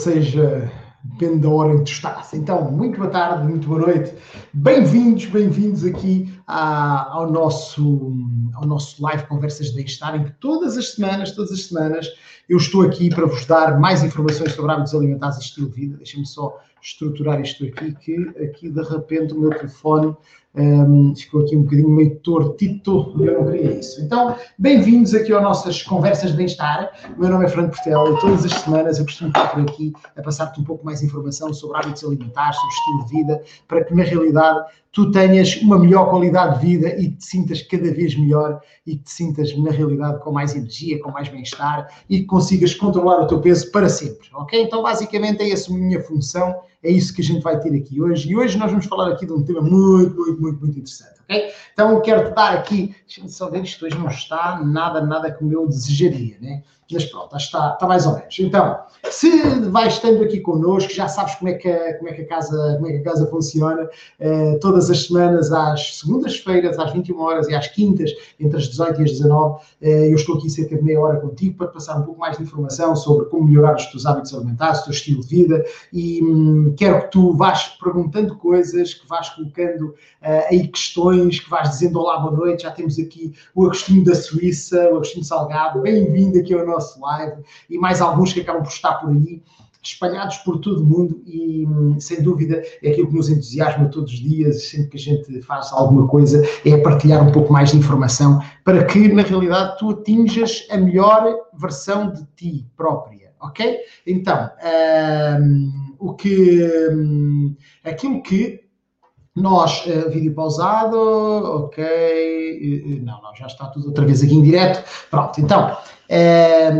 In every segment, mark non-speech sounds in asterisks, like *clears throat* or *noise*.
seja, depende da hora em que estás. Então, muito boa tarde, muito boa noite. Bem-vindos, bem-vindos aqui à, ao, nosso, ao nosso live Conversas de Bem-Estar, em que todas as semanas, todas as semanas, eu estou aqui para vos dar mais informações sobre hábitos alimentares e estilo de vida. Deixem-me só estruturar isto aqui, que aqui de repente o meu telefone um, ficou aqui um bocadinho meio tortito, eu não queria isso. Então, bem-vindos aqui às nossas conversas de bem-estar. O meu nome é Franco Portela e todas as semanas eu costumo estar por aqui a passar-te um pouco mais informação sobre hábitos alimentares, sobre estilo de vida, para que na realidade tu tenhas uma melhor qualidade de vida e te sintas cada vez melhor e te sintas na realidade com mais energia, com mais bem-estar e que consigas controlar o teu peso para sempre, ok? Então, basicamente, é essa a minha função é isso que a gente vai ter aqui hoje. E hoje nós vamos falar aqui de um tema muito, muito, muito, muito interessante, ok? Então quero-te dar aqui, deixa-me só ver, isto hoje não está nada, nada como eu desejaria, né? Mas pronto, está, está mais ou menos. Então, se vais estando aqui connosco, já sabes como é que a, como é que a, casa, como é que a casa funciona. Uh, todas as semanas, às segundas-feiras, às 21 horas e às quintas, entre as 18 e as 19, uh, eu estou aqui cerca de meia hora contigo para passar um pouco mais de informação sobre como melhorar os teus hábitos alimentares, o teu estilo de vida e hum, quero que tu vás perguntando coisas, que vás colocando uh, aí questões, que vás dizendo olá, boa noite. Já temos aqui o Agostinho da Suíça, o Agostinho Salgado, bem-vindo aqui ao nosso live e mais alguns que acabam por estar por aí, espalhados por todo o mundo e, sem dúvida, é aquilo que nos entusiasma todos os dias, sempre que a gente faz alguma coisa, é partilhar um pouco mais de informação para que, na realidade, tu atinjas a melhor versão de ti própria, ok? Então, um, o que, um, aquilo que nós, uh, vídeo pausado, ok, não, não, já está tudo outra vez aqui em direto, pronto, então, é,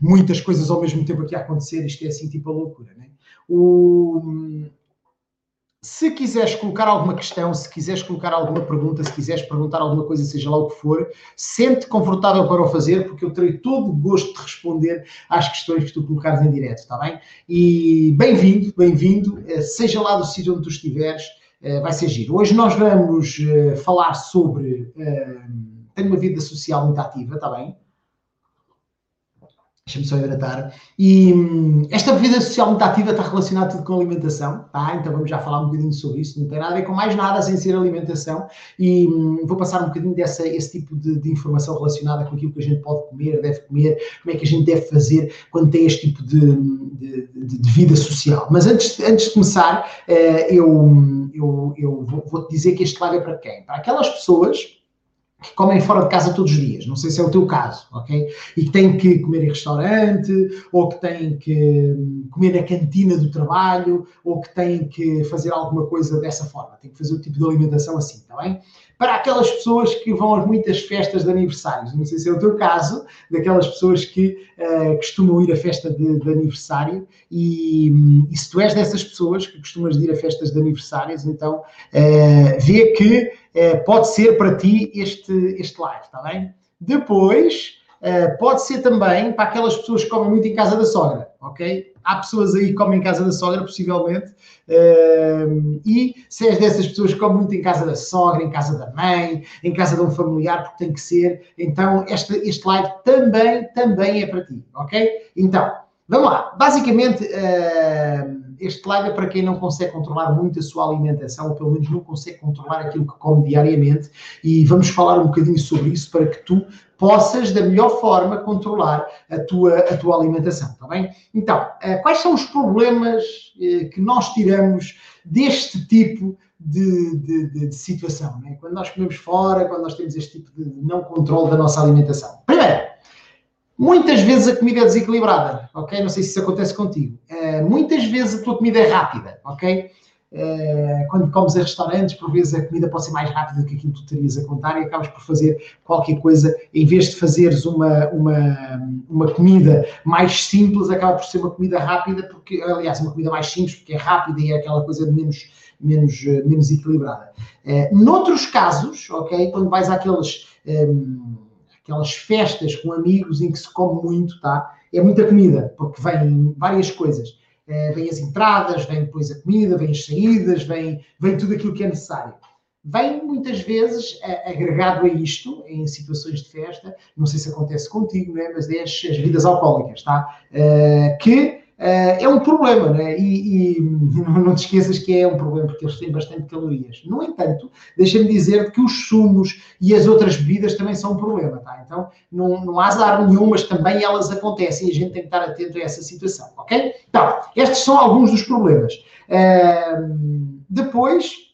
muitas coisas ao mesmo tempo aqui a acontecer, isto é assim tipo a loucura. Né? O, se quiseres colocar alguma questão, se quiseres colocar alguma pergunta, se quiseres perguntar alguma coisa, seja lá o que for, sente confortável para o fazer, porque eu terei todo o gosto de responder às questões que tu colocares em direto, está bem? E bem-vindo, bem-vindo, eh, seja lá do sítio onde tu estiveres, eh, vai ser giro. Hoje nós vamos eh, falar sobre. Tenho uma vida social muito ativa, está bem? Deixa-me só hidratar. E hum, esta vida social muito ativa está relacionada tudo com alimentação, tá? Então vamos já falar um bocadinho sobre isso. Não tem nada a ver com mais nada sem ser alimentação. E hum, vou passar um bocadinho dessa, esse tipo de, de, informação relacionada com aquilo que a gente pode comer, deve comer, como é que a gente deve fazer quando tem este tipo de, de, de vida social. Mas antes, antes de começar, eh, eu, eu, eu vou-te dizer que este live é para quem? Para aquelas pessoas que comem fora de casa todos os dias, não sei se é o teu caso, ok? E que têm que comer em restaurante, ou que têm que comer na cantina do trabalho, ou que têm que fazer alguma coisa dessa forma, têm que fazer o tipo de alimentação assim, está bem? Para aquelas pessoas que vão a muitas festas de aniversários, não sei se é o teu caso, daquelas pessoas que uh, costumam ir a festa de, de aniversário, e, e, se tu és dessas pessoas que costumas ir a festas de aniversários, então uh, vê que pode ser para ti este, este live, está bem? Depois, eh, pode ser também para aquelas pessoas que comem muito em casa da sogra, ok? Há pessoas aí que comem em casa da sogra, possivelmente, eh, e se és dessas pessoas que comem muito em casa da sogra, em casa da mãe, em casa de um familiar, porque tem que ser, então este, este live também, também é para ti, ok? Então, vamos lá. Basicamente, este live é para quem não consegue controlar muito a sua alimentação, ou pelo menos não consegue controlar aquilo que come diariamente, e vamos falar um bocadinho sobre isso para que tu possas, da melhor forma, controlar a tua, a tua alimentação, está bem? Então, eh, quais são os problemas eh, que nós tiramos deste tipo de, de, de, de situação? Né? Quando nós comemos fora, quando nós temos este tipo de não controle da nossa alimentação. Primeiro, Muitas vezes a comida é desequilibrada, ok? Não sei se isso acontece contigo. Uh, muitas vezes a tua comida é rápida, ok? Uh, quando comes em restaurantes, por vezes a comida pode ser mais rápida do que aquilo que tu terias a contar e acabas por fazer qualquer coisa, em vez de fazeres uma, uma, uma comida mais simples, acaba por ser uma comida rápida, porque, aliás, uma comida mais simples, porque é rápida e é aquela coisa de menos, menos, menos equilibrada. Uh, noutros casos, ok, quando vais àqueles. Um, aquelas festas com amigos em que se come muito, tá? É muita comida, porque vem várias coisas. É, vem as entradas, vem depois a comida, vem as saídas, vem, vem tudo aquilo que é necessário. Vem muitas vezes agregado a isto, em situações de festa, não sei se acontece contigo, né? mas é as, as alcoólicas, tá? Uh, que é um problema, né? E, e *laughs* não te esqueças que é um problema, porque eles têm bastante calorias. No entanto, deixa-me dizer que os sumos e as outras bebidas também são um problema, tá? Então, não, não há azar nenhum, mas também elas acontecem e a gente tem que estar atento a essa situação, ok? Então, estes são alguns dos problemas. Uh, depois,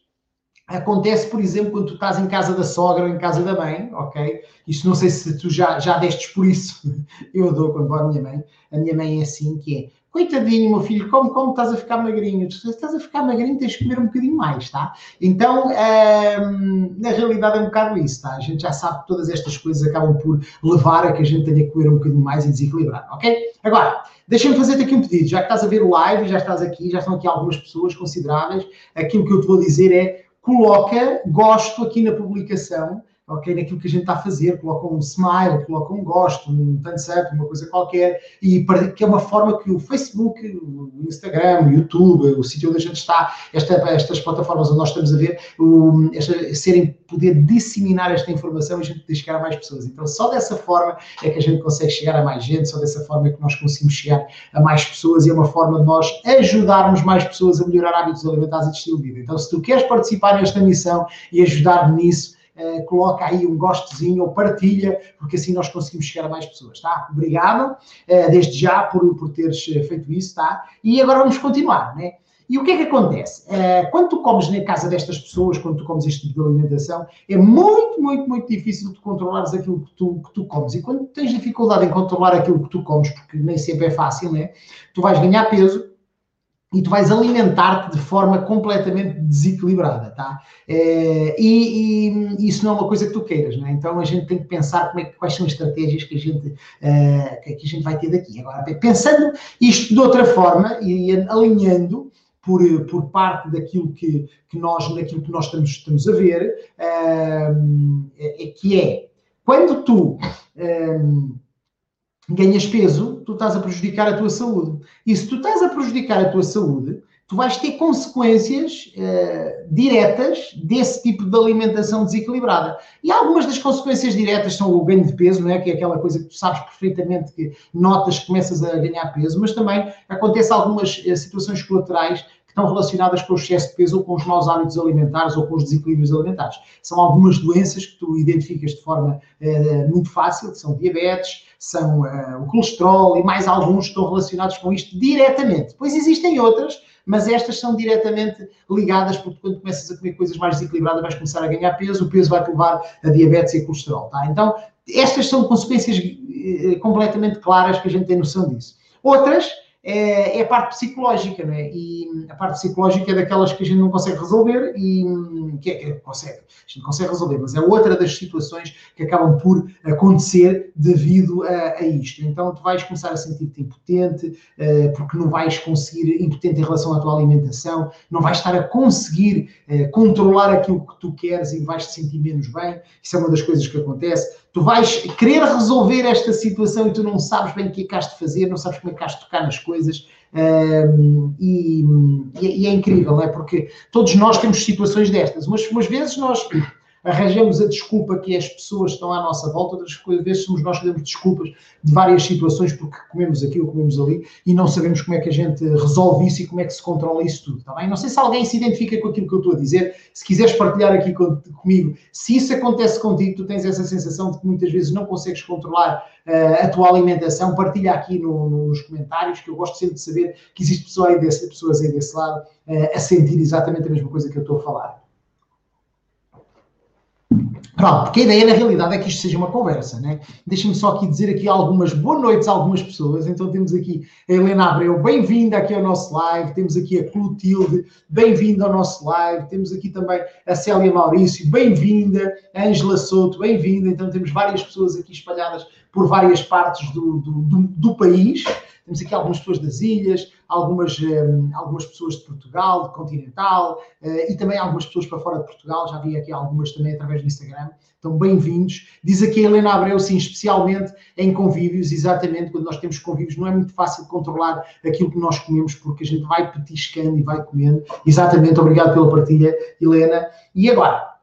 Acontece, por exemplo, quando tu estás em casa da sogra ou em casa da mãe, ok? Isto não sei se tu já, já destes por isso. *laughs* Eu dou quando vou à minha mãe. A minha mãe é assim, que é, coitadinho, meu filho, como, como estás a ficar magrinho? Se estás a ficar magrinho, tens de comer um bocadinho mais, tá? Então, hum, na realidade é um bocado isso, tá? A gente já sabe que todas estas coisas acabam por levar a que a gente tenha que comer um bocadinho mais e desequilibrar, ok? Agora, deixa-me fazer-te aqui um pedido. Já que estás a ver o live, já estás aqui, já estão aqui algumas pessoas consideráveis, aquilo que eu te vou dizer é coloca gosto aqui na publicação, ok? Naquilo que a gente está a fazer, coloca um smile, coloca um gosto, um thumbs up, uma coisa qualquer, e que é uma forma que o Facebook, o Instagram, o YouTube, o sítio onde a gente está, esta, estas plataformas onde nós estamos a ver, o, esta, serem, poder disseminar esta informação e a gente chegar a mais pessoas. Então, só dessa forma é que a gente consegue chegar a mais gente, só dessa forma é que nós conseguimos chegar a mais pessoas e é uma forma de nós ajudarmos mais pessoas a melhorar hábitos alimentares e de estilo de vida. Então, se tu queres participar nesta missão e ajudar nisso, uh, coloca aí um gostezinho ou partilha, porque assim nós conseguimos chegar a mais pessoas, tá? Obrigado, uh, desde já, por, por teres eh, feito isso, tá? E agora vamos continuar, né? E o que é que acontece? Quando tu comes na casa destas pessoas, quando tu comes este tipo de alimentação, é muito, muito, muito difícil de controlares aquilo que tu, que tu comes. E quando tens dificuldade em controlar aquilo que tu comes, porque nem sempre é fácil, né? Tu vais ganhar peso, e tu vais alimentar-te de forma completamente desequilibrada, tá? É, e, e, isso não é uma coisa que tu queiras, não é? Então a gente tem que pensar como é, quais são as estratégias que a gente, uh, que a gente vai ter daqui. Agora, pensando isto de outra forma e alinhando por, por parte daquilo que, que nós, naquilo que nós estamos, estamos a ver, uh, é, é, que é quando tu ganhas peso, tu estás a prejudicar a tua saúde. E se tu estás a prejudicar a tua saúde, tu vais ter consequências uh, diretas desse tipo de alimentação desequilibrada. E algumas das consequências diretas são o ganho de peso, não é? Que é aquela coisa que tu sabes perfeitamente que notas que começas a ganhar peso, mas também acontece algumas uh, situações colaterais estão relacionadas com o excesso de peso ou com os maus hábitos alimentares ou com os desequilíbrios alimentares. São algumas doenças que tu identificas de forma uh, muito fácil, que são diabetes, são uh, o colesterol e mais alguns que estão relacionados com isto diretamente. Depois existem outras, mas estas são diretamente ligadas, porque quando começas a comer coisas mais desequilibradas vais começar a ganhar peso, o peso vai-te levar a diabetes e a colesterol. Tá? Então, estas são consequências uh, completamente claras que a gente tem noção disso. Outras é, é, a parte psicológica, né? E a parte psicológica é daquelas que a gente não consegue resolver e que, é, que consegue, a gente consegue resolver, mas é outra das situações que acabam por acontecer devido a, a isto. Então tu vais começar a sentir-te impotente, uh, porque não vais conseguir, impotente em relação à tua alimentação, não vais estar a conseguir uh, controlar aquilo que tu queres e vais te sentir menos bem. Isso é uma das coisas que acontece. Tu vais querer resolver esta situação e tu não sabes bem o que é que has de fazer, não sabes como é que has de tocar nas coisas. Um, e, e, é incrível, não é? Porque todos nós temos situações destas. Umas, umas vezes nós arranjamos a desculpa que as pessoas estão à nossa volta, outras vezes somos nós que damos desculpas de várias situações porque comemos aquilo, comemos ali e não sabemos como é que a gente resolve isso e como é que se controla isso tudo, tá bem? Não sei se alguém se identifica com aquilo que eu estou a dizer, se quiseres partilhar aqui com, comigo, se isso acontece contigo, tu tens essa sensação de que muitas vezes não consegues controlar uh, a tua alimentação, partilha aqui no, no, nos comentários, que eu gosto sempre de saber que existe aí pessoas aí desse lado uh, a sentir exatamente a mesma coisa que eu estou a falar. Pronto, porque a ideia na realidade é que isto seja uma conversa, né? Deixa-me só aqui dizer aqui algumas boas noites a algumas pessoas. Então temos aqui a Helena Abreu, bem-vinda aqui ao nosso live. Temos aqui a Clotilde, bem-vinda ao nosso live. Temos aqui também a Célia Maurício, bem-vinda. A Ângela Souto, bem-vinda. Então temos várias pessoas aqui espalhadas por várias partes do, do, do, do país. Temos aqui algumas pessoas das ilhas, algumas, um, algumas pessoas de Portugal, de Continental, uh, e também algumas pessoas para fora de Portugal. Já vi aqui algumas também através do Instagram. Então, bem-vindos. Diz aqui a Helena Abreu, sim, especialmente em convívios, exatamente quando nós temos convívios, não é muito fácil controlar aquilo que nós comemos, porque a gente vai petiscando e vai comendo. Exatamente, obrigado pela partilha, Helena. E agora,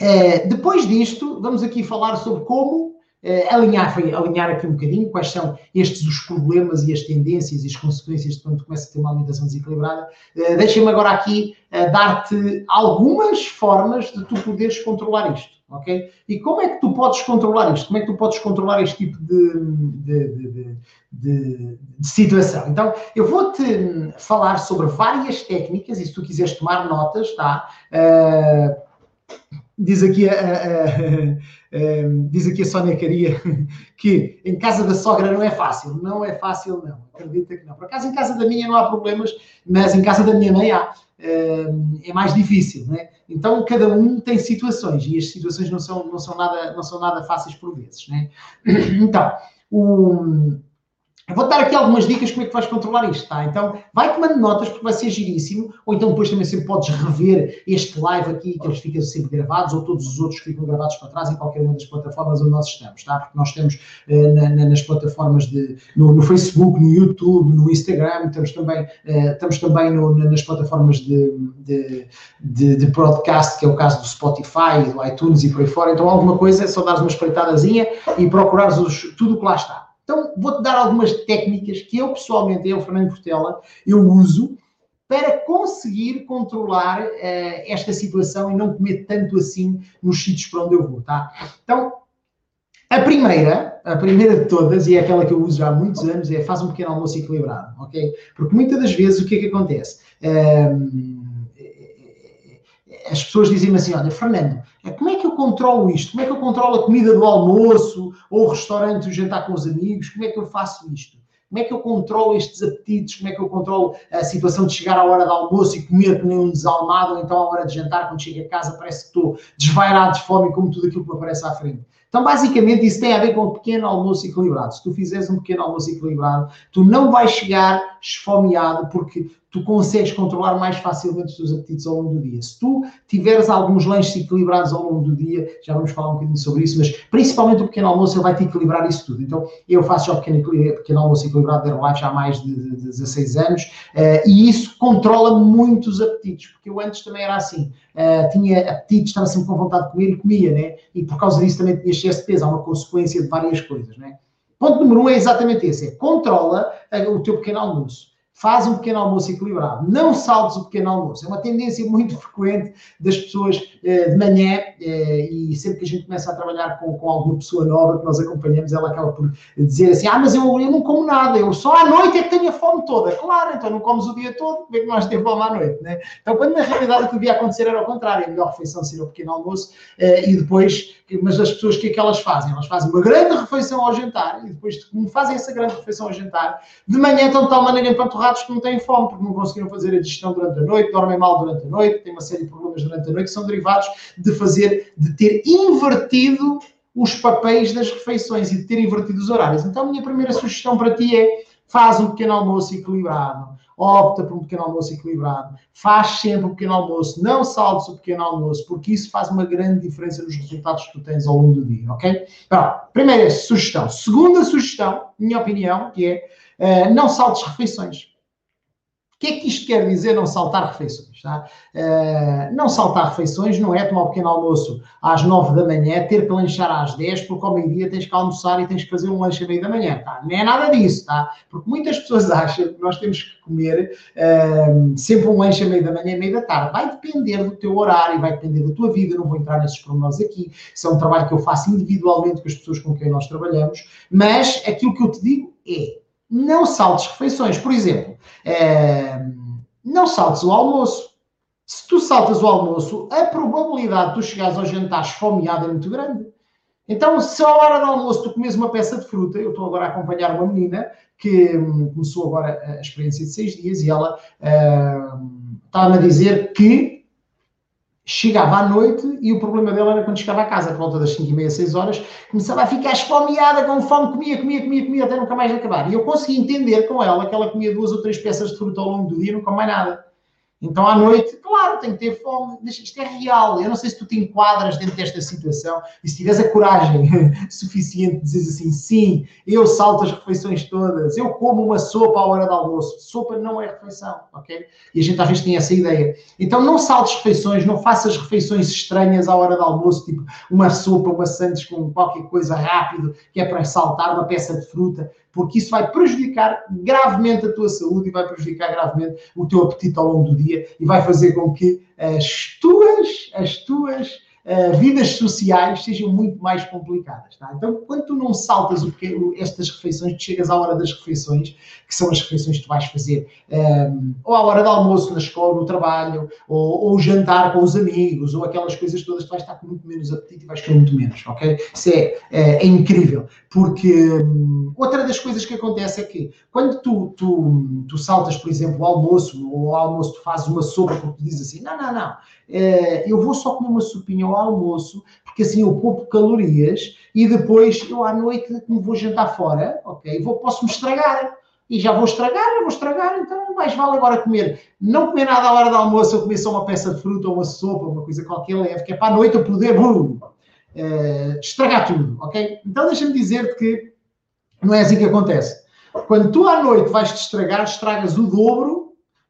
uh, depois disto, vamos aqui falar sobre como alinhar, foi alinhar aqui um bocadinho quais são estes os problemas e as tendências e as consequências de quando começa a ter uma alimentação desequilibrada. Uh, Deixa-me agora aqui uh, dar-te algumas formas de tu poderes controlar isto, ok? E como é que tu podes controlar isto? Como é que tu podes controlar este tipo de, de, de, de, situação? Então, eu vou-te falar sobre várias técnicas e se tu quiseres tomar notas, tá? diz aqui a, a, diz aqui a Sónia Caria *laughs* que em casa da sogra não é fácil. Não é fácil, não. Acredita que não. Por acaso, em casa da minha não há problemas, mas em casa da minha mãe há. É mais difícil, né? Então, cada um tem situações e as situações não são, não são, nada, não são nada fáceis por vezes, né? *clears throat* Então, o eu vou dar aqui algumas dicas como é que vais controlar isto, tá? Então, vai tomando notas porque vai ser giríssimo, ou então depois também sempre podes rever este live aqui, que eles ficam sempre gravados, ou todos os outros que ficam gravados para trás em qualquer uma das plataformas onde nós estamos, tá? Porque nós estamos uh, na, na, nas plataformas de, no, no, Facebook, no YouTube, no Instagram, estamos também, uh, estamos também no, nas plataformas de, de, de, de, broadcast, que é o caso do Spotify, do iTunes e por aí fora. Então, alguma coisa é só dares uma espreitadazinha e procurares os, tudo o que lá está. Então, vou-te dar algumas técnicas que eu, pessoalmente, eu, Fernando Portela, eu uso para conseguir controlar uh, esta situação e não comer tanto assim nos sítios para onde eu vou, tá? Então, a primeira, a primeira de todas, e é aquela que eu uso já há muitos anos, é faz um pequeno almoço equilibrado, ok? Porque muitas das vezes o que é que acontece? Um, as pessoas dizem-me assim, olha, Fernando, é como é que eu controlo isto? Como é que eu controlo a comida do almoço, ou o restaurante, o jantar com os amigos? Como é que eu faço isto? Como é que eu controlo estes apetites? Como é que eu controlo a situação de chegar à hora do almoço e comer como um desalmado, ou então à hora de jantar, quando chego a casa, parece que estou desvairado de fome, como tudo aquilo que aparece à frente? Então, basicamente, isso tem a ver com um pequeno almoço equilibrado. Se tu fizeres um pequeno almoço equilibrado, tu não vais chegar esfomeado, porque tu consegues controlar mais facilmente os teus apetites ao longo do dia. Se tu tiveres alguns lanches equilibrados ao longo do dia, já vamos falar um bocadinho sobre isso, mas principalmente o pequeno almoço, ele vai te equilibrar isso tudo. Então, eu faço já o pequeno, pequeno almoço equilibrado da Herbalife há mais de, de, de 16 anos, uh, e isso controla muito os apetites, porque eu antes também era assim, uh, tinha apetites, estava sempre com vontade de comer e comia, né? E por causa disso também tinha excesso de peso, há uma consequência de várias coisas, né? Ponto número um é exatamente esse, é controla uh, o teu pequeno almoço faz um pequeno almoço equilibrado. Não saltes o pequeno almoço. É uma tendência muito frequente das pessoas eh, de manhã eh, e sempre que a gente começa a trabalhar com, com alguma pessoa nova que nós acompanhamos, ela acaba por dizer assim: Ah, mas eu, eu não como nada, eu só à noite é que tenho a fome toda. Claro, então não comes o dia todo, como é que nós temos fome à noite? Né? Então, quando na realidade o que devia acontecer era ao contrário: a melhor refeição seria o pequeno almoço eh, e depois, mas as pessoas, o que é que elas fazem? Elas fazem uma grande refeição ao jantar e depois, como fazem essa grande refeição ao jantar, de manhã estão de tal maneira que não têm fome porque não conseguiram fazer a digestão durante a noite, dormem mal durante a noite, têm uma série de problemas durante a noite que são derivados de fazer, de ter invertido os papéis das refeições e de ter invertido os horários. Então, a minha primeira sugestão para ti é faz um pequeno almoço equilibrado, opta por um pequeno almoço equilibrado, faz sempre um pequeno almoço, não saltes o pequeno almoço, porque isso faz uma grande diferença nos resultados que tu tens ao longo do dia, ok? Primeira sugestão. Segunda sugestão, minha opinião, que é uh, não saltes refeições que é que isto quer dizer não saltar refeições? Tá? Uh, não saltar refeições não é tomar um pequeno almoço às 9 da manhã, ter que lanchar às 10, porque ao meio-dia tens que almoçar e tens que fazer um lanche à meia da manhã. Tá? Não é nada disso, tá? porque muitas pessoas *laughs* acham que nós temos que comer uh, sempre um lanche à meia da manhã e meia da tarde. Vai depender do teu horário, vai depender da tua vida, não vou entrar nesses pormenores aqui. Isso é um trabalho que eu faço individualmente com as pessoas com quem nós trabalhamos, mas aquilo que eu te digo é não saltes refeições. Por exemplo, é, não saltes o almoço. Se tu saltas o almoço, a probabilidade de tu chegares ao jantar esfomeado é muito grande. Então, se à hora do almoço tu comes uma peça de fruta, eu estou agora a acompanhar uma menina que hum, começou agora a experiência de seis dias e ela hum, estava-me a dizer que chegava à noite e o problema dela era quando chegava a casa, por volta das 5 e meia, 6 horas, começava a ficar esfomeada, com fome, comia, comia, comia, comia, até nunca mais acabar. E eu consegui entender com ela que ela comia duas ou três peças de fruta ao longo do dia e nunca mais nada. Então, à noite, claro, tem que ter fome. Isto é real. Eu não sei se tu te enquadras dentro desta situação e se tiveres a coragem *laughs* suficiente de dizer assim: sim, eu salto as refeições todas, eu como uma sopa à hora do almoço. Sopa não é refeição, ok? E a gente às vezes tem essa ideia. Então, não saltes refeições, não faças refeições estranhas à hora do almoço, tipo uma sopa, uma sandes com qualquer coisa rápido, que é para saltar uma peça de fruta porque isso vai prejudicar gravemente a tua saúde e vai prejudicar gravemente o teu apetite ao longo do dia e vai fazer com que as tuas, as tuas uh, vidas sociais sejam muito mais complicadas. Tá? Então, quando tu não saltas o estas refeições, tu chegas à hora das refeições, que são as refeições que tu vais fazer, um, ehm, ou à hora do almoço na escola, no trabalho, ou, ou jantar com os amigos, ou aquelas coisas todas, tu vais estar com muito menos apetite e vais comer muito menos, ok? Isso é, é, é incrível, porque um, outra das coisas que acontece é que quando tu, tu, tu saltas, por exemplo, o almoço, ou ao almoço tu fazes uma sopa porque tu dizes assim, não, não, não, eh, eu vou só comer uma sopinha ao almoço, porque assim eu poupo calorias e depois eu à noite, como vou jantar fora, ok, vou, posso me estragar. E já vou estragar, já vou estragar, então mais vale agora comer. Não comer nada à hora do almoço, ou comer só uma peça de fruta, ou uma sopa, uma coisa qualquer leve, que é para a noite eu poder uh, estragar tudo, ok? Então deixa-me dizer-te que não é assim que acontece. Quando tu à noite vais te estragar, estragas o dobro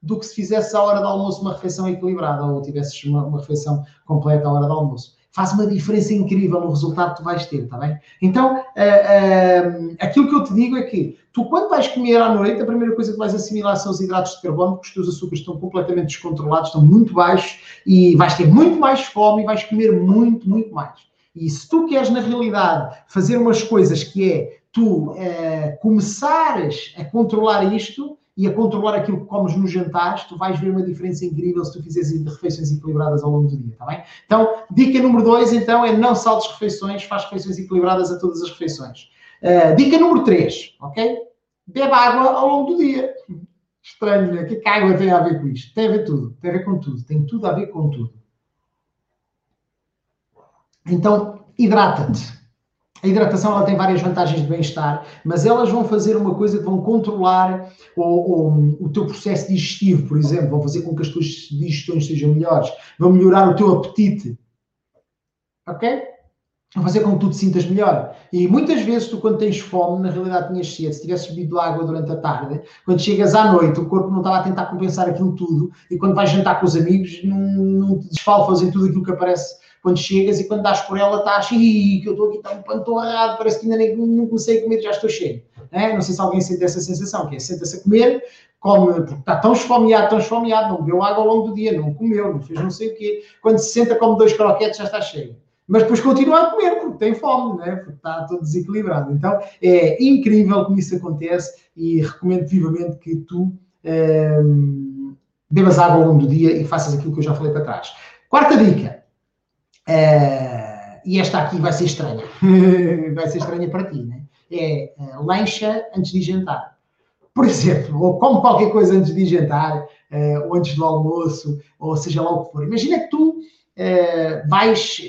do que se fizesse à hora do almoço uma refeição equilibrada ou tivesses uma, uma refeição completa à hora do almoço. Faz uma diferença incrível no resultado que tu vais ter, está bem? Então, uh, uh, aquilo que eu te digo é que tu, quando vais comer à noite, a primeira coisa que vais assimilar são os hidratos de carbono, porque os teus açúcares estão completamente descontrolados, estão muito baixos e vais ter muito mais fome e vais comer muito, muito mais. E se tu queres, na realidade, fazer umas coisas que é tu uh, começares a controlar isto, e a controlar aquilo que comes nos jantares, tu vais ver uma diferença incrível se tu fizeres refeições equilibradas ao longo do dia, está bem? Então, dica número dois, então, é não saltes refeições, faz refeições equilibradas a todas as refeições. Uh, dica número três, ok? Bebe água ao longo do dia. Estranho, né? O que, é que a água tem a ver com isto? Tem a ver tudo, tem a ver com tudo, tem tudo a ver com tudo. Então, hidrata-te. A hidratação ela tem várias vantagens de bem-estar, mas elas vão fazer uma coisa que vão controlar o, o, o, teu processo digestivo, por exemplo, vão fazer com que as tuas digestões sejam melhores, vão melhorar o teu apetite. Ok? Vão fazer com que tu te sintas melhor. E muitas vezes tu, quando tens fome, na realidade tinhas sede, se tivesses bebido água durante a tarde, quando chegas à noite, o corpo não estava a tentar compensar aquilo tudo, e quando vais jantar com os amigos, não, não te desfalfas em tudo aquilo que aparece quando chegas e quando dás por ela estás, que eu estou aqui tão panturrado, parece que ainda nem não comecei a comer, já estou cheio. É? Não sei se alguém sente essa sensação, que é senta-se a comer, come, porque está tão esfomeado, tão esfomeado, não bebeu água ao longo do dia, não comeu, não fez não sei o quê. Quando se senta, come dois croquetes, já está cheio. Mas depois continua a comer, porque tem fome, né? porque está todo desequilibrado. Então é incrível como isso acontece e recomendo vivamente que tu ehm, bebas água ao longo do dia e faças aquilo que eu já falei para trás. Quarta dica: Uh, e esta aqui vai ser estranha. *laughs* vai ser estranha para ti, né? É uh, lancha antes de jantar. Por exemplo, ou come qualquer coisa antes de jantar, uh, ou antes do almoço, ou seja lá o que for. Imagina que tu uh, vais.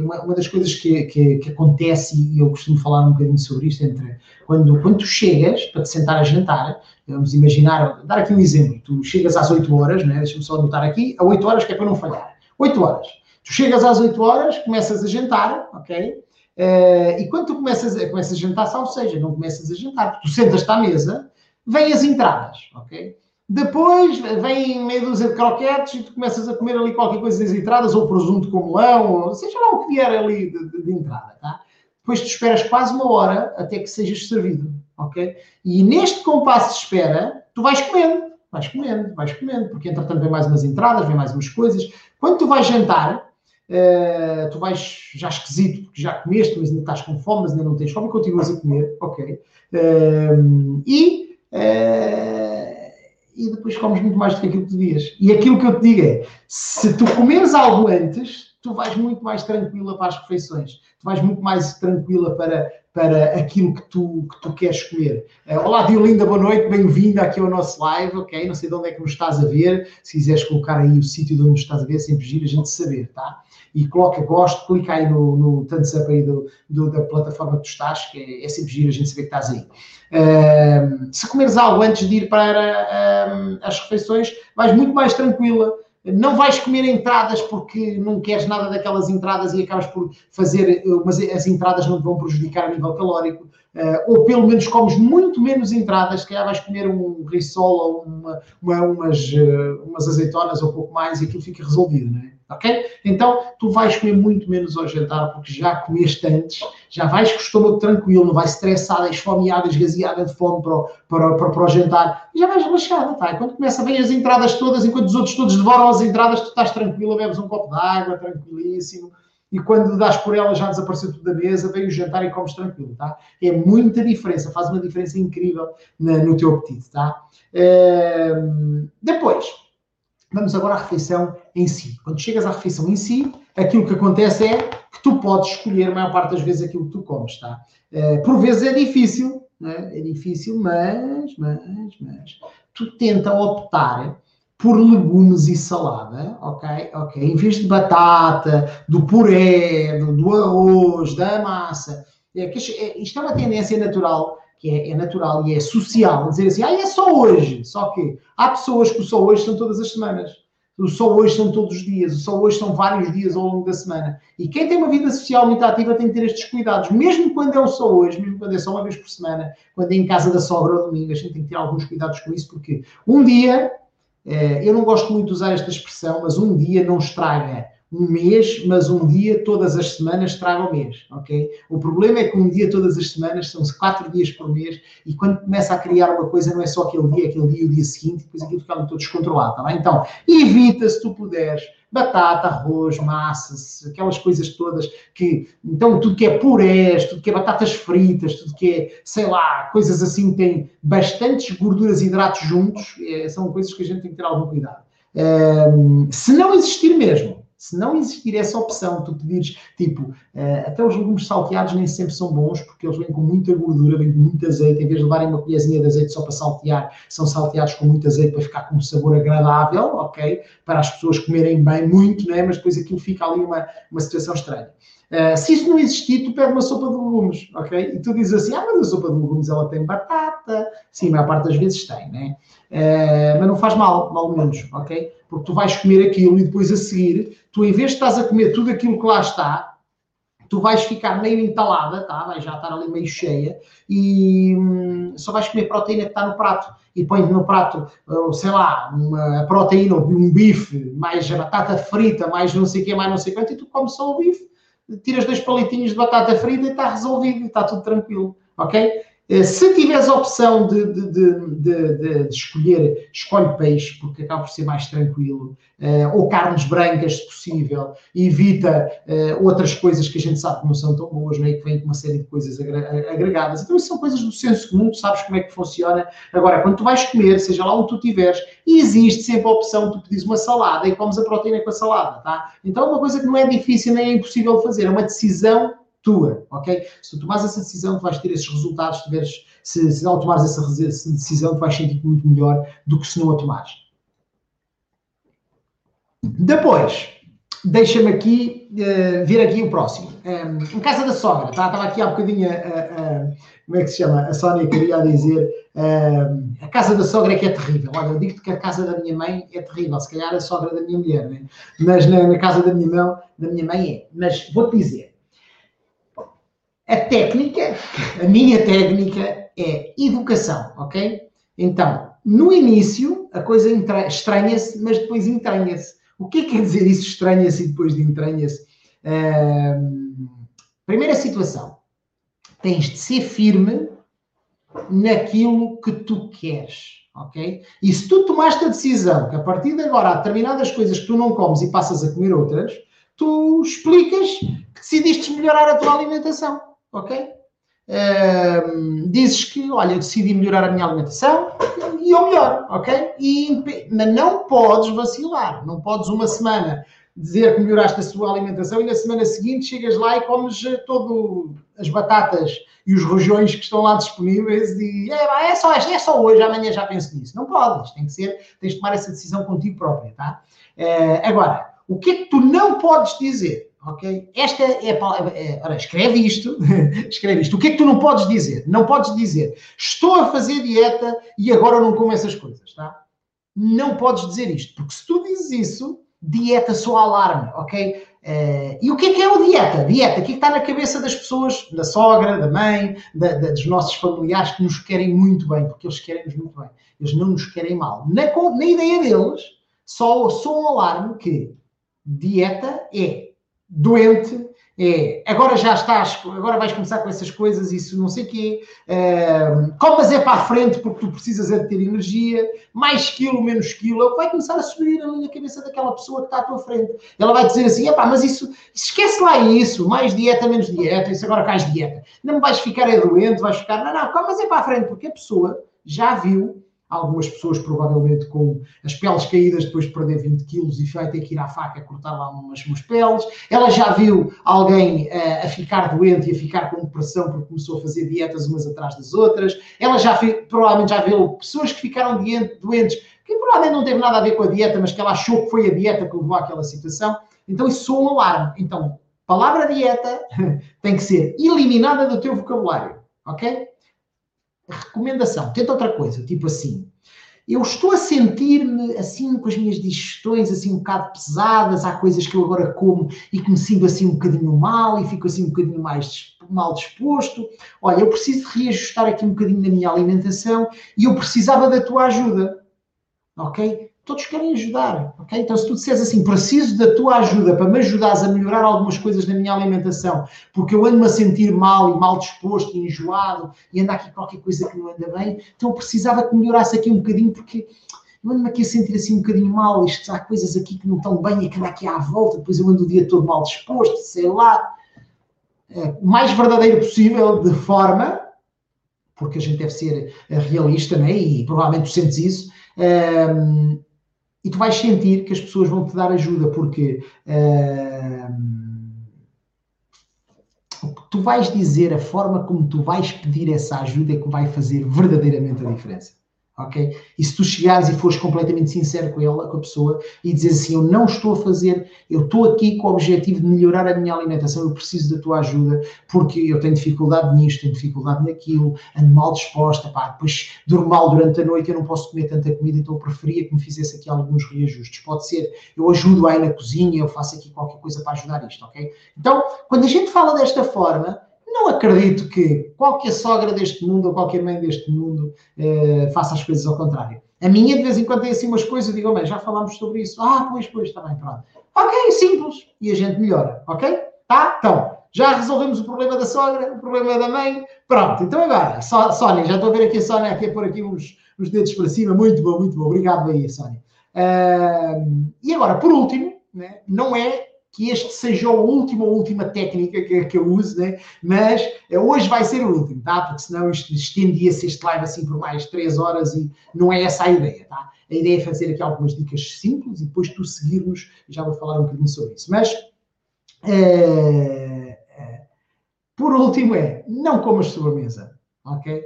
Uma, uma, das coisas que, que, que, acontece, e eu costumo falar um bocadinho sobre isto, entre quando, quando tu chegas para te sentar a jantar, vamos imaginar, dar aqui um exemplo, tu chegas às 8 horas, né? deixa-me só anotar aqui, a 8 horas que é para não falhar. 8 horas. Tu chegas às 8 horas, começas a jantar, ok? Uh, e quando tu começas a, começas a jantar, salvo seja, não começas a jantar, tu sentas-te à mesa, vêm as entradas, ok? Depois vem meia dúzia de croquetes e tu começas a comer ali qualquer coisa das entradas, ou presunto com melão, ou seja lá o que vier ali de, de, de entrada, tá? Depois tu esperas quase uma hora até que sejas servido, ok? E neste compasso de espera, tu vais comendo, vais comendo, vais comendo, porque entretanto vem mais umas entradas, vem mais umas coisas. Quando tu vais jantar, Uh, tu vais já esquisito porque já comeste, mas ainda estás com fome, mas ainda não tens fome, continuas a comer, ok. Uh, e, uh, e depois comes muito mais do que aquilo que devias. E aquilo que eu te digo é: se tu comeres algo antes, tu vais muito mais tranquila para as refeições, tu vais muito mais tranquila para, para aquilo que tu, que tu queres comer. Uh, olá, Diolinda, boa noite, bem-vinda aqui ao nosso live, ok? Não sei de onde é que nos estás a ver, se quiseres colocar aí o sítio de onde nos estás a ver, é sempre gira a gente saber, tá? E coloca gosto, clica aí no, no thumbs up aí do, do, da plataforma que tu estás, que é, é sempre gira a gente saber que estás aí. Uh, se comeres algo antes de ir para uh, as refeições, vais muito mais tranquila não vais comer entradas porque não queres nada daquelas entradas e acabas por fazer, mas as entradas não te vão prejudicar a nível calórico, uh, ou pelo menos comes muito menos entradas, que vais comer um risol ou uma, uma, umas, uh, umas azeitonas ou pouco mais e aquilo fica resolvido, não é? Ok? Então, tu vais comer muito menos ao jantar porque já comeste antes, já vais com o estômago tranquilo, não vais estressada, esfomeada, esgaseada de fome para o, para, para, para o jantar, e já vais relaxada, tá? Quando começa ver as entradas todas, enquanto os outros todos devoram as entradas, tu estás tranquila, bebes um copo de água, tranquilíssimo, e quando dás por ela já desapareceu tudo da mesa, vem o jantar e comes tranquilo, tá? É muita diferença, faz uma diferença incrível na, no teu apetite, tá? Uh, depois, Vamos agora à refeição em si. Quando chegas à refeição em si, aquilo que acontece é que tu podes escolher a maior parte das vezes aquilo que tu comes, tá? Uh, por vezes é difícil, é? é difícil, mas, mas, mas, tu tenta optar por legumes e salada, ok? Ok, em vez de batata, do puré, do, do arroz, da massa. É, isto é uma tendência natural que é, é, natural e é social, dizer assim, ah, é só hoje. Só que há pessoas que o só hoje são todas as semanas. O só hoje são todos os dias. O só hoje são vários dias ao longo da semana. E quem tem uma vida social muito ativa tem que ter estes cuidados. Mesmo quando é o só hoje, mesmo quando é só uma vez por semana, quando é em casa da sogra ou domingo, a gente tem que ter alguns cuidados com isso, porque um dia, eh, eu não gosto muito de usar esta expressão, mas um dia não estraga um mês, mas um dia todas as semanas traga o mês, ok? O problema é que um dia todas as semanas são quatro dias por mês e quando começa a criar uma coisa não é só aquele dia, aquele dia e o dia seguinte, depois aquilo fica todo descontrolado, tá bem? Então, evita se tu puderes batata, arroz, massas, aquelas coisas todas que, então, tudo que é purés, tudo que é batatas fritas, tudo que é, sei lá, coisas assim que têm bastantes gorduras e hidratos juntos, é, são coisas que a gente tem que ter algum cuidado. Um, se não existir mesmo, se não existir essa opção, tu pedires, tipo, uh, até os legumes salteados nem sempre são bons, porque eles vêm com muita gordura, vêm com muito azeite, em vez de levarem uma colherzinha de azeite só para saltear, são salteados com muito azeite para ficar com um sabor agradável, ok? Para as pessoas comerem bem muito, não é? Mas depois aquilo fica ali uma, uma situação estranha. Uh, se isso não existir, tu pede uma sopa de legumes, ok? E tu dizes assim, ah, mas a sopa de legumes ela tem batata. Sim, a maior parte das vezes tem, né? Uh, mas não faz mal, mal menos, ok? Porque tu vais comer aquilo e depois a seguir, tu em vez de estás a comer tudo aquilo que lá está, tu vais ficar meio entalada, tá? Vais já estar ali meio cheia e hum, só vais comer proteína que está no prato. E põe no prato, sei lá, uma proteína, um bife, mais a batata frita, mais não sei o que, mais não sei quanto, e tu comes só o bife tiras dois palitinhos de batata frita e está resolvido, está tudo tranquilo, ok? Eh, se tiveres a opção de, de, de, de, escolher, escolhe peixe, porque acaba por ser mais tranquilo, uh, ou carnes brancas, se possível, evita uh, outras coisas que a gente sabe que não são tão boas, não é? que vêm com uma série de coisas agregadas. Então, isso são coisas do senso comum, tu sabes como é que funciona. Agora, quando tu vais comer, seja lá onde tu estiveres, existe sempre a opção de tu pedires uma salada e comes a proteína com a salada, tá? Então, é uma coisa que não é difícil nem é impossível fazer, é uma decisão tua, ok? Se tu tomares essa decisão, tu vais ter esses resultados, tiveres, se, se ao tomares essa decisão, tu vais sentir muito melhor do que se não a tomares. Depois, deixa-me aqui uh, aqui o próximo. Um, em casa da sogra, tá? estava aqui há bocadinho a, como é que se chama? A Sónia queria dizer um, a casa da sogra é que é terrível. Olha, eu digo-te que a casa da minha mãe é terrível, se calhar a sogra da minha mulher, né? mas na, na casa da minha, mão, da minha mãe é. Mas vou-te dizer, a técnica, a minha técnica é educação, ok? Então, no início, a coisa estranha-se, mas depois entranha-se. O que é que quer dizer isso estranha-se e depois de entranha-se? Uh, primeira situação, tens de ser firme naquilo que tu queres, ok? E se tu tomaste a decisão que a partir de agora há determinadas coisas que tu não comes e passas a comer outras, tu explicas que decidiste melhorar a tua alimentação ok? Uh, dizes que, olha, eu decidi melhorar a minha alimentação e eu melhor, ok? E, mas não podes vacilar, não podes uma semana dizer que melhoraste a sua alimentação e na semana seguinte chegas lá e comes todo as batatas e os rojões que estão lá disponíveis e é, é, só, é só hoje, amanhã já penso nisso. Não podes, tem que ser, tens de tomar essa decisão contigo própria, tá? É, agora, o que é que tu não podes dizer? Ok? Esta é a palavra. É, ora, escreve isto. *laughs* escreve isto. O que é que tu não podes dizer? Não podes dizer estou a fazer dieta e agora não como essas coisas, tá? Não podes dizer isto, porque se tu dizes isso, dieta só alarme, ok? Uh, e o que é que é o dieta? Dieta, o que é que está na cabeça das pessoas, da sogra, da mãe, da, da, dos nossos familiares que nos querem muito bem, porque eles querem-nos muito bem. Eles não nos querem mal. Na, na ideia deles, só, só um alarme que dieta é doente, é agora já estás, agora vais começar com essas coisas, isso não sei quê, uh, comas é para a frente porque tu precisas é de ter energia, mais quilo, menos quilo, é o que vai começar a subir ali na cabeça daquela pessoa que está à tua frente. Ela vai dizer assim, epá, mas isso, esquece lá isso, mais dieta, menos dieta, isso agora cais dieta. Não vais ficar é doente, vais ficar, não, não, comas é para a frente, porque a pessoa já viu algumas pessoas provavelmente com as peles caídas depois de perder 20 quilos e vai ter que ir à faca cortar lá umas, umas peles. Ela já viu alguém uh, a ficar doente e a ficar com depressão porque começou a fazer dietas umas atrás das outras. Ela já viu, provavelmente já viu pessoas que ficaram doentes que provavelmente não teve nada a ver com a dieta, mas que ela achou que foi a dieta que levou àquela situação. Então isso soa um alarme. Então, palavra dieta *laughs* tem que ser eliminada do teu vocabulário, ok? Recomendação, tenta outra coisa, tipo assim. Eu estou a sentir-me assim com as minhas digestões assim um bocado pesadas, há coisas que eu agora como e que me sinto assim um bocadinho mal e fico assim um bocadinho mais mal disposto. Olha, eu preciso reajustar aqui um bocadinho na minha alimentação e eu precisava da tua ajuda. Ok? todos querem ajudar, Então, se tu disseres assim, preciso da tua ajuda para me ajudares a melhorar algumas coisas na minha alimentação, porque eu ando-me a sentir mal e mal disposto e enjoado e anda aqui qualquer coisa que não anda bem, então precisava que melhorasse aqui um bocadinho, porque eu ando-me aqui a sentir assim um bocadinho mal, isto, há coisas aqui que não estão bem e que anda aqui à volta, depois eu ando o dia todo mal disposto, sei lá. É, o mais verdadeiro possível, de forma, porque a gente deve ser realista, né? e provavelmente tu sentes isso, um, e tu vais sentir que as pessoas vão te dar ajuda, porque uh, o que tu vais dizer, a forma como tu vais pedir essa ajuda é que vai fazer verdadeiramente a diferença ok? E se tu chegares e fores completamente sincero com ela, com a pessoa, e dizes assim, eu não estou a fazer, eu estou aqui com o objetivo de melhorar a minha alimentação, eu preciso da tua ajuda, porque eu tenho dificuldade nisto, tenho dificuldade naquilo, ando mal disposta, pá, depois durmo mal durante a noite, eu não posso comer tanta comida, então eu preferia que me fizesse aqui alguns reajustes. Pode ser, eu ajudo aí na cozinha, eu faço aqui qualquer coisa para ajudar isto, ok? Então, quando a gente fala desta forma, não acredito que qualquer sogra deste mundo ou qualquer mãe deste mundo eh, faça as coisas ao contrário. A minha, de vez em quando, tem assim umas coisas, eu digo, bem, já falámos sobre isso. Ah, pois, pois, está bem, pronto. Ok, simples. E a gente melhora, ok? Tá? Então, já resolvemos o problema da sogra, o problema da mãe. Pronto, então agora, Sónia, já estou a ver aqui a Sónia aqui a pôr aqui uns, uns dedos para cima. Muito bom, muito bom. Obrigado aí, Sónia. Uh, e agora, por último, né, não é que este seja a última, a última técnica que, que eu uso, né? mas eh, hoje vai ser o último, tá? porque senão estendia-se este live assim por mais 3 horas e não é essa a ideia. Tá? A ideia é fazer aqui algumas dicas simples e depois tu seguir-nos, já vou falar um bocadinho sobre isso. Mas, é, é, por último é, não comas sobremesa, ok?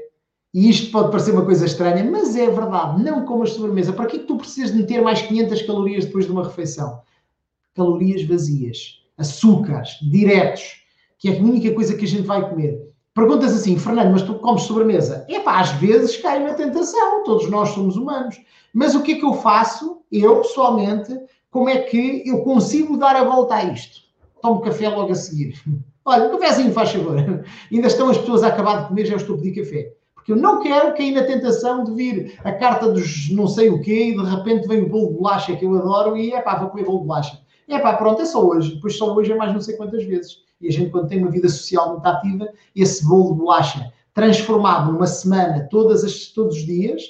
E isto pode parecer uma coisa estranha, mas é verdade, não comas sobremesa. Para que, é tu precisas de meter mais 500 calorias depois de uma refeição? Calorias vazias, açúcares diretos, que é a única coisa que a gente vai comer. Perguntas assim, Fernando, mas tu comes sobremesa? É pá, às vezes cai na tentação, todos nós somos humanos. Mas o que é que eu faço, eu pessoalmente, como é que eu consigo dar a volta a isto? Tomo café logo a seguir. *laughs* Olha, um cafezinho, faz favor. *laughs* Ainda estão as pessoas a acabar de comer, já estou a pedir café. Porque eu não quero cair na tentação de vir a carta dos não sei o quê e de repente vem o bolo de bolacha que eu adoro e é pá, vou comer bolo de bolacha. É pá, pronto, é só hoje. Depois só hoje é mais não sei quantas vezes. E a gente, quando tem uma vida social muito ativa, esse bolo de bolacha transformado numa semana, todas as, todos os dias,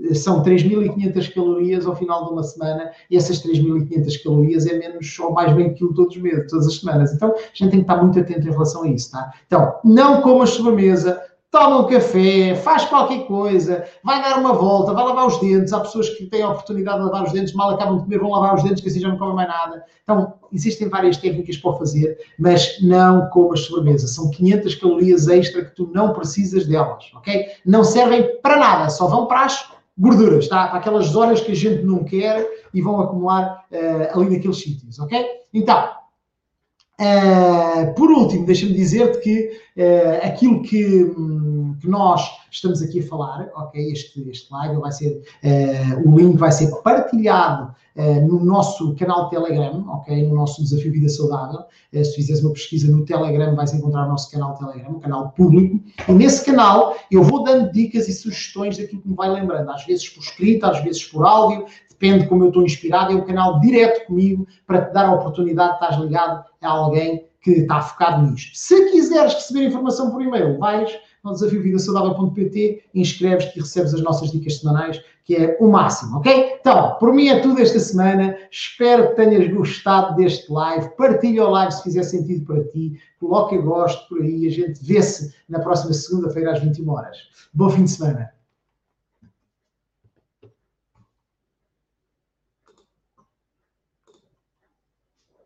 eh, são 3.500 calorias ao final de uma semana, e essas 3.500 calorias é menos ou mais bem aquilo todos os meses, todas as semanas. Então, a gente tem que estar muito atento em relação a isso, tá? Então, não comas sobremesa, toma um café, faz qualquer coisa, vai dar uma volta, vai lavar os dentes. Há pessoas que têm a oportunidade de lavar os dentes, mal acabam de comer, vão lavar os dentes, que assim já não comem mais nada. Então, existem várias técnicas para fazer, mas não comas sobremesa. São 500 calorias extra que tu não precisas delas, ok? Não servem para nada, só vão para as gorduras, tá? Para aquelas zonas que a gente não quer e vão acumular uh, ali naqueles sítios, ok? Então, Uh, por último, deixa-me dizer-te que uh, aquilo que, um, que, nós estamos aqui a falar, ok, este, este live vai ser, uh, o link vai ser partilhado no nosso canal Telegram, ok, no nosso Desafio Vida Saudável. se fizeres uma pesquisa no Telegram, vais encontrar o nosso canal Telegram, um canal público. E nesse canal eu vou dando dicas e sugestões daquilo que me vai lembrando, às vezes por escrito, às vezes por áudio, depende como eu estou inspirado, é um canal direto comigo para te dar a oportunidade de estar ligado a alguém que está focado nisto. Se quiseres receber informação por e-mail, vais ao desafiovidasaudável.pt, inscreves-te e recebes as nossas dicas semanais, que é o máximo, ok? Então, por mim é tudo esta semana. Espero que tenhas gostado deste live. Partilha o live se fizer sentido para ti. Coloca gosto por aí. A gente vê-se na próxima segunda-feira às 21 horas. Bom fim de semana.